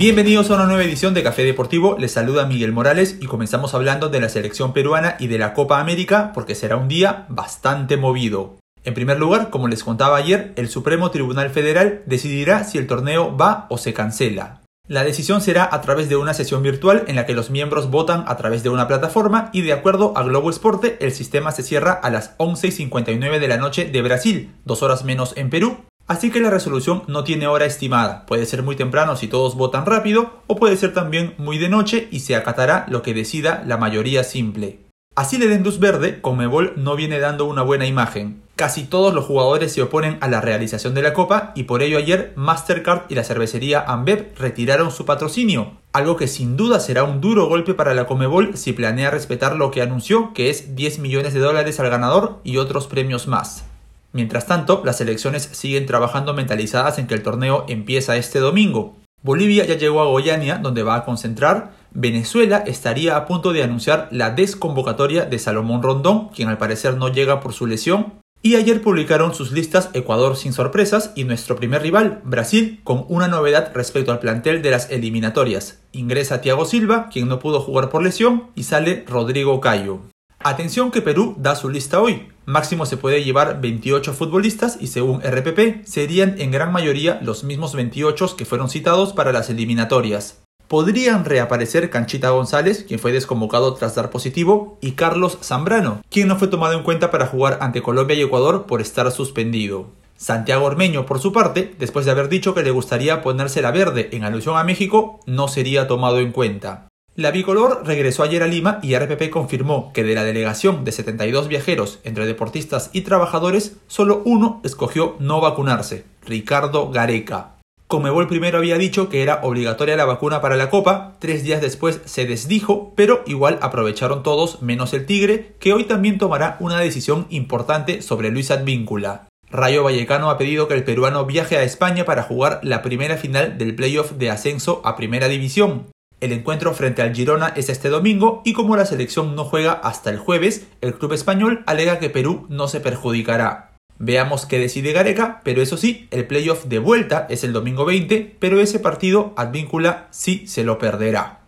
Bienvenidos a una nueva edición de Café Deportivo, les saluda Miguel Morales y comenzamos hablando de la selección peruana y de la Copa América porque será un día bastante movido. En primer lugar, como les contaba ayer, el Supremo Tribunal Federal decidirá si el torneo va o se cancela. La decisión será a través de una sesión virtual en la que los miembros votan a través de una plataforma y de acuerdo a Globo Esporte el sistema se cierra a las 11.59 de la noche de Brasil, dos horas menos en Perú, Así que la resolución no tiene hora estimada, puede ser muy temprano si todos votan rápido o puede ser también muy de noche y se acatará lo que decida la mayoría simple. Así le den luz verde, Conmebol no viene dando una buena imagen. Casi todos los jugadores se oponen a la realización de la Copa y por ello ayer Mastercard y la cervecería Ambev retiraron su patrocinio, algo que sin duda será un duro golpe para la Comebol si planea respetar lo que anunció, que es 10 millones de dólares al ganador y otros premios más. Mientras tanto, las selecciones siguen trabajando mentalizadas en que el torneo empieza este domingo. Bolivia ya llegó a Goiânia, donde va a concentrar. Venezuela estaría a punto de anunciar la desconvocatoria de Salomón Rondón, quien al parecer no llega por su lesión. Y ayer publicaron sus listas Ecuador sin sorpresas y nuestro primer rival, Brasil, con una novedad respecto al plantel de las eliminatorias. Ingresa Thiago Silva, quien no pudo jugar por lesión, y sale Rodrigo Cayo. Atención que Perú da su lista hoy. Máximo se puede llevar 28 futbolistas y según RPP serían en gran mayoría los mismos 28 que fueron citados para las eliminatorias. Podrían reaparecer Canchita González, quien fue desconvocado tras dar positivo, y Carlos Zambrano, quien no fue tomado en cuenta para jugar ante Colombia y Ecuador por estar suspendido. Santiago Ormeño, por su parte, después de haber dicho que le gustaría ponerse la verde en alusión a México, no sería tomado en cuenta. La bicolor regresó ayer a Lima y RPP confirmó que de la delegación de 72 viajeros entre deportistas y trabajadores, solo uno escogió no vacunarse, Ricardo Gareca. Comebol primero había dicho que era obligatoria la vacuna para la Copa, tres días después se desdijo, pero igual aprovecharon todos menos el Tigre, que hoy también tomará una decisión importante sobre Luis Advíncula. Rayo Vallecano ha pedido que el peruano viaje a España para jugar la primera final del playoff de ascenso a Primera División. El encuentro frente al Girona es este domingo y como la selección no juega hasta el jueves, el club español alega que Perú no se perjudicará. Veamos qué decide Gareca, pero eso sí, el playoff de vuelta es el domingo 20, pero ese partido Advíncula sí se lo perderá.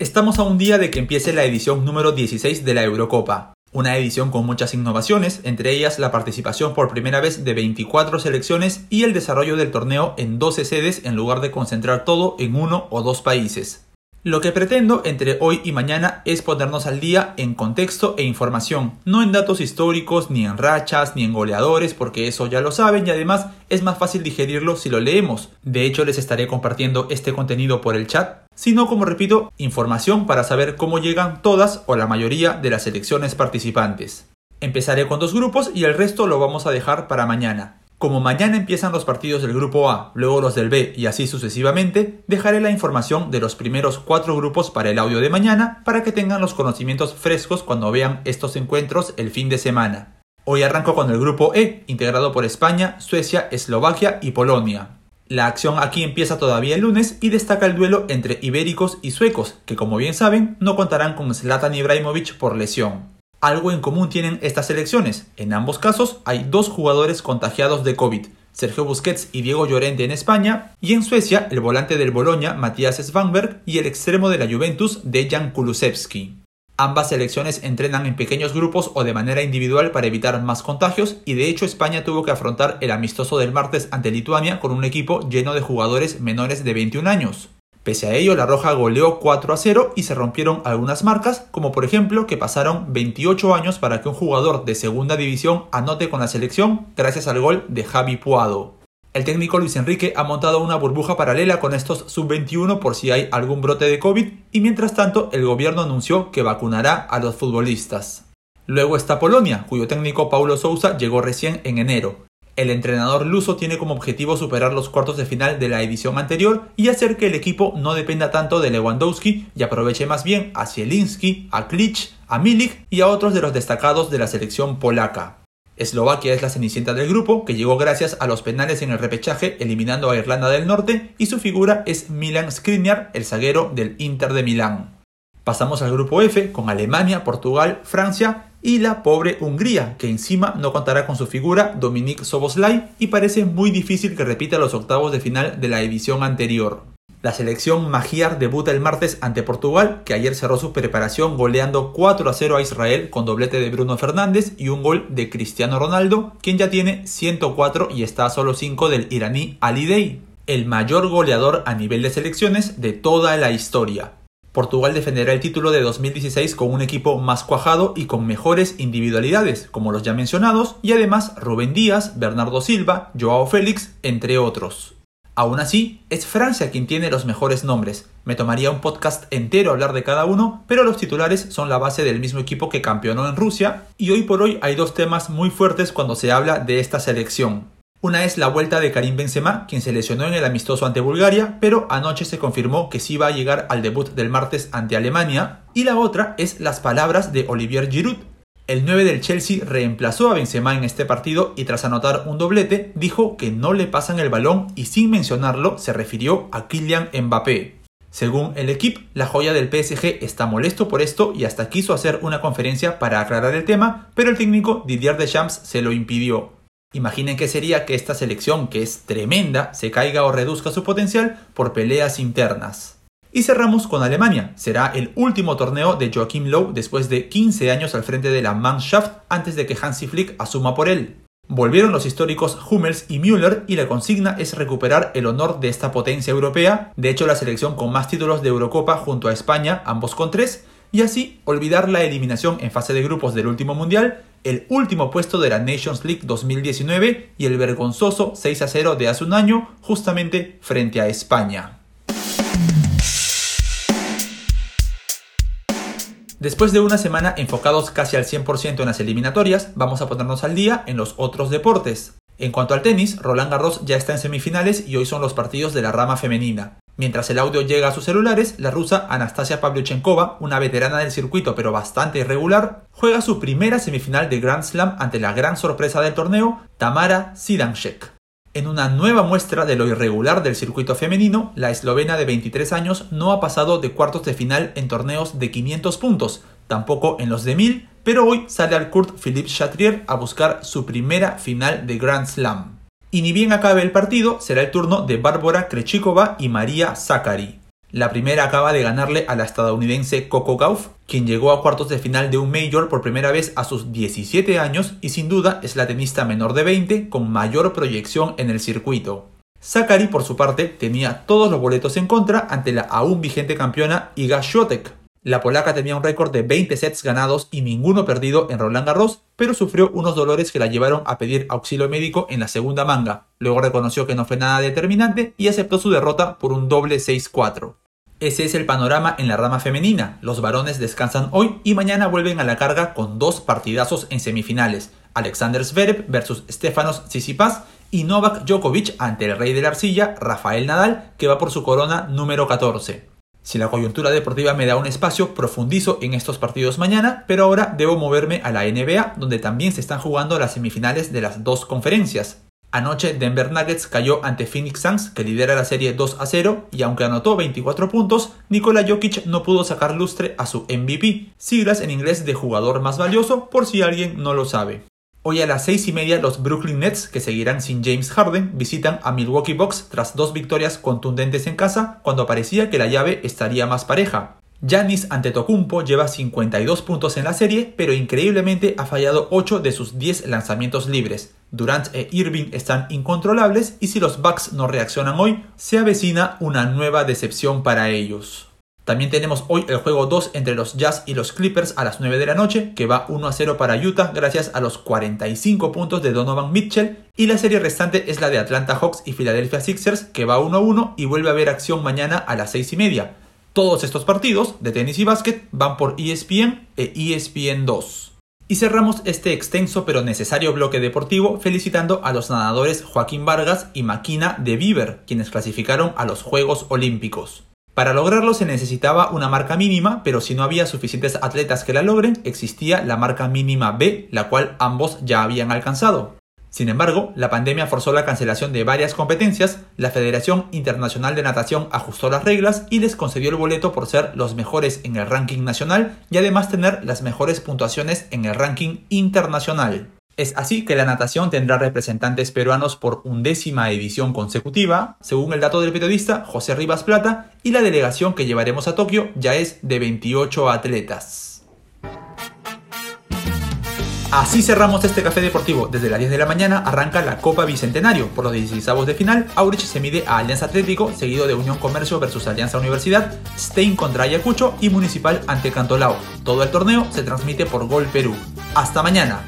Estamos a un día de que empiece la edición número 16 de la Eurocopa. Una edición con muchas innovaciones, entre ellas la participación por primera vez de 24 selecciones y el desarrollo del torneo en 12 sedes en lugar de concentrar todo en uno o dos países. Lo que pretendo entre hoy y mañana es ponernos al día en contexto e información, no en datos históricos, ni en rachas, ni en goleadores, porque eso ya lo saben y además es más fácil digerirlo si lo leemos. De hecho, les estaré compartiendo este contenido por el chat, sino como repito, información para saber cómo llegan todas o la mayoría de las selecciones participantes. Empezaré con dos grupos y el resto lo vamos a dejar para mañana. Como mañana empiezan los partidos del grupo A, luego los del B y así sucesivamente, dejaré la información de los primeros cuatro grupos para el audio de mañana para que tengan los conocimientos frescos cuando vean estos encuentros el fin de semana. Hoy arranco con el grupo E, integrado por España, Suecia, Eslovaquia y Polonia. La acción aquí empieza todavía el lunes y destaca el duelo entre ibéricos y suecos, que como bien saben no contarán con Zlatan Ibrahimovic por lesión. Algo en común tienen estas elecciones. En ambos casos hay dos jugadores contagiados de COVID, Sergio Busquets y Diego Llorente en España, y en Suecia el volante del Boloña, Matías Svanberg, y el extremo de la Juventus, Dejan Kulusevski. Ambas selecciones entrenan en pequeños grupos o de manera individual para evitar más contagios y de hecho España tuvo que afrontar el amistoso del martes ante Lituania con un equipo lleno de jugadores menores de 21 años. Pese a ello, la Roja goleó 4 a 0 y se rompieron algunas marcas, como por ejemplo que pasaron 28 años para que un jugador de segunda división anote con la selección gracias al gol de Javi Puado. El técnico Luis Enrique ha montado una burbuja paralela con estos sub-21 por si hay algún brote de COVID y mientras tanto el gobierno anunció que vacunará a los futbolistas. Luego está Polonia, cuyo técnico Paulo Sousa llegó recién en enero. El entrenador luso tiene como objetivo superar los cuartos de final de la edición anterior y hacer que el equipo no dependa tanto de Lewandowski y aproveche más bien a Zielinski, a Klich, a Milik y a otros de los destacados de la selección polaca. Eslovaquia es la cenicienta del grupo, que llegó gracias a los penales en el repechaje eliminando a Irlanda del Norte, y su figura es Milan Skriniar, el zaguero del Inter de Milán. Pasamos al grupo F con Alemania, Portugal, Francia y la pobre Hungría, que encima no contará con su figura Dominique Soboslai y parece muy difícil que repita los octavos de final de la edición anterior. La selección Magiar debuta el martes ante Portugal, que ayer cerró su preparación goleando 4 a 0 a Israel con doblete de Bruno Fernández y un gol de Cristiano Ronaldo, quien ya tiene 104 y está a solo 5 del iraní Ali Day, el mayor goleador a nivel de selecciones de toda la historia. Portugal defenderá el título de 2016 con un equipo más cuajado y con mejores individualidades, como los ya mencionados, y además Rubén Díaz, Bernardo Silva, Joao Félix, entre otros. Aún así, es Francia quien tiene los mejores nombres. Me tomaría un podcast entero hablar de cada uno, pero los titulares son la base del mismo equipo que campeonó en Rusia, y hoy por hoy hay dos temas muy fuertes cuando se habla de esta selección. Una es la vuelta de Karim Benzema, quien se lesionó en el amistoso ante Bulgaria, pero anoche se confirmó que sí va a llegar al debut del martes ante Alemania. Y la otra es las palabras de Olivier Giroud. El 9 del Chelsea reemplazó a Benzema en este partido y tras anotar un doblete dijo que no le pasan el balón y sin mencionarlo se refirió a Kylian Mbappé. Según el equipo, la joya del PSG está molesto por esto y hasta quiso hacer una conferencia para aclarar el tema, pero el técnico Didier Deschamps se lo impidió. Imaginen qué sería que esta selección, que es tremenda, se caiga o reduzca su potencial por peleas internas. Y cerramos con Alemania. Será el último torneo de Joachim Löw después de 15 años al frente de la Mannschaft antes de que Hansi Flick asuma por él. Volvieron los históricos Hummels y Müller y la consigna es recuperar el honor de esta potencia europea, de hecho la selección con más títulos de Eurocopa junto a España, ambos con tres, y así olvidar la eliminación en fase de grupos del último mundial el último puesto de la Nations League 2019 y el vergonzoso 6 a 0 de hace un año justamente frente a España. Después de una semana enfocados casi al 100% en las eliminatorias, vamos a ponernos al día en los otros deportes. En cuanto al tenis, Roland Garros ya está en semifinales y hoy son los partidos de la rama femenina. Mientras el audio llega a sus celulares, la rusa Anastasia Pavlyuchenkova, una veterana del circuito pero bastante irregular, juega su primera semifinal de Grand Slam ante la gran sorpresa del torneo, Tamara Sidanchek. En una nueva muestra de lo irregular del circuito femenino, la eslovena de 23 años no ha pasado de cuartos de final en torneos de 500 puntos, tampoco en los de 1000, pero hoy sale al Kurt Philippe Chatrier a buscar su primera final de Grand Slam. Y ni bien acabe el partido, será el turno de Bárbara Krejcikova y María Zachary. La primera acaba de ganarle a la estadounidense Coco Gauff, quien llegó a cuartos de final de un Major por primera vez a sus 17 años y sin duda es la tenista menor de 20 con mayor proyección en el circuito. Zachary, por su parte, tenía todos los boletos en contra ante la aún vigente campeona Iga Świątek, la polaca tenía un récord de 20 sets ganados y ninguno perdido en Roland Garros, pero sufrió unos dolores que la llevaron a pedir auxilio médico en la segunda manga. Luego reconoció que no fue nada determinante y aceptó su derrota por un doble 6-4. Ese es el panorama en la rama femenina. Los varones descansan hoy y mañana vuelven a la carga con dos partidazos en semifinales. Alexander Zverev versus Stefanos Tsitsipas y Novak Djokovic ante el rey de la arcilla, Rafael Nadal, que va por su corona número 14. Si la coyuntura deportiva me da un espacio, profundizo en estos partidos mañana, pero ahora debo moverme a la NBA, donde también se están jugando las semifinales de las dos conferencias. Anoche Denver Nuggets cayó ante Phoenix Suns, que lidera la serie 2 a 0, y aunque anotó 24 puntos, Nikola Jokic no pudo sacar lustre a su MVP, siglas en inglés de jugador más valioso, por si alguien no lo sabe. Hoy a las 6 y media los Brooklyn Nets, que seguirán sin James Harden, visitan a Milwaukee Bucks tras dos victorias contundentes en casa cuando parecía que la llave estaría más pareja. Giannis Antetokounmpo lleva 52 puntos en la serie, pero increíblemente ha fallado 8 de sus 10 lanzamientos libres. Durant e Irving están incontrolables y si los Bucks no reaccionan hoy, se avecina una nueva decepción para ellos. También tenemos hoy el juego 2 entre los Jazz y los Clippers a las 9 de la noche, que va 1 a 0 para Utah gracias a los 45 puntos de Donovan Mitchell. Y la serie restante es la de Atlanta Hawks y Philadelphia Sixers, que va 1 a 1 y vuelve a haber acción mañana a las 6 y media. Todos estos partidos de tenis y básquet van por ESPN e ESPN 2. Y cerramos este extenso pero necesario bloque deportivo felicitando a los nadadores Joaquín Vargas y Maquina de Bieber, quienes clasificaron a los Juegos Olímpicos. Para lograrlo se necesitaba una marca mínima, pero si no había suficientes atletas que la logren, existía la marca mínima B, la cual ambos ya habían alcanzado. Sin embargo, la pandemia forzó la cancelación de varias competencias, la Federación Internacional de Natación ajustó las reglas y les concedió el boleto por ser los mejores en el ranking nacional y además tener las mejores puntuaciones en el ranking internacional. Es así que la natación tendrá representantes peruanos por undécima edición consecutiva, según el dato del periodista José Rivas Plata, y la delegación que llevaremos a Tokio ya es de 28 atletas. Así cerramos este café deportivo. Desde las 10 de la mañana arranca la Copa Bicentenario. Por los 16 de final, Aurich se mide a Alianza Atlético, seguido de Unión Comercio versus Alianza Universidad, Stein contra Ayacucho y Municipal ante Cantolao. Todo el torneo se transmite por Gol Perú. Hasta mañana.